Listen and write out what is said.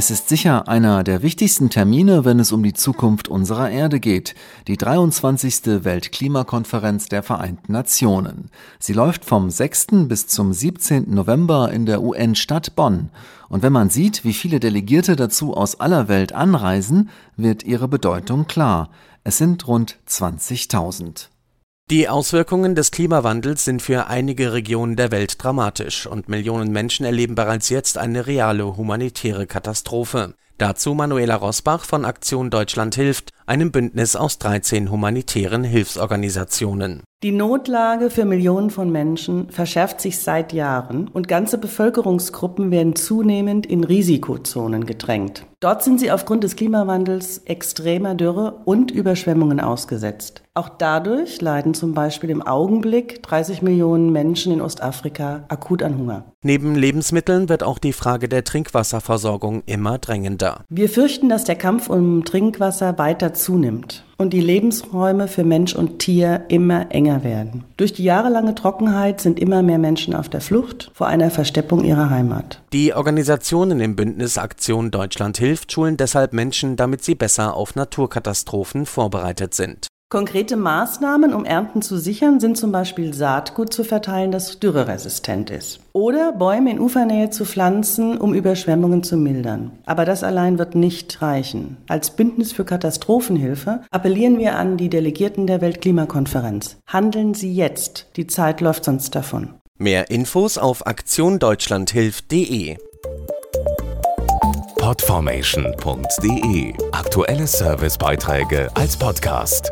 Es ist sicher einer der wichtigsten Termine, wenn es um die Zukunft unserer Erde geht, die 23. Weltklimakonferenz der Vereinten Nationen. Sie läuft vom 6. bis zum 17. November in der UN-Stadt Bonn. Und wenn man sieht, wie viele Delegierte dazu aus aller Welt anreisen, wird ihre Bedeutung klar. Es sind rund 20.000. Die Auswirkungen des Klimawandels sind für einige Regionen der Welt dramatisch und Millionen Menschen erleben bereits jetzt eine reale humanitäre Katastrophe. Dazu Manuela Rosbach von Aktion Deutschland hilft, einem Bündnis aus 13 humanitären Hilfsorganisationen. Die Notlage für Millionen von Menschen verschärft sich seit Jahren und ganze Bevölkerungsgruppen werden zunehmend in Risikozonen gedrängt. Dort sind sie aufgrund des Klimawandels extremer Dürre und Überschwemmungen ausgesetzt. Auch dadurch leiden zum Beispiel im Augenblick 30 Millionen Menschen in Ostafrika akut an Hunger. Neben Lebensmitteln wird auch die Frage der Trinkwasserversorgung immer drängender. Wir fürchten, dass der Kampf um Trinkwasser weiter zunimmt und die Lebensräume für Mensch und Tier immer enger werden. Durch die jahrelange Trockenheit sind immer mehr Menschen auf der Flucht vor einer Versteppung ihrer Heimat. Die Organisationen im Bündnis Aktion Deutschland hilft schulen deshalb Menschen, damit sie besser auf Naturkatastrophen vorbereitet sind. Konkrete Maßnahmen, um Ernten zu sichern, sind zum Beispiel Saatgut zu verteilen, das dürreresistent ist. Oder Bäume in Ufernähe zu pflanzen, um Überschwemmungen zu mildern. Aber das allein wird nicht reichen. Als Bündnis für Katastrophenhilfe appellieren wir an die Delegierten der Weltklimakonferenz. Handeln Sie jetzt. Die Zeit läuft sonst davon. Mehr Infos auf aktiondeutschlandhilft.de Podformation.de Aktuelle Servicebeiträge als Podcast.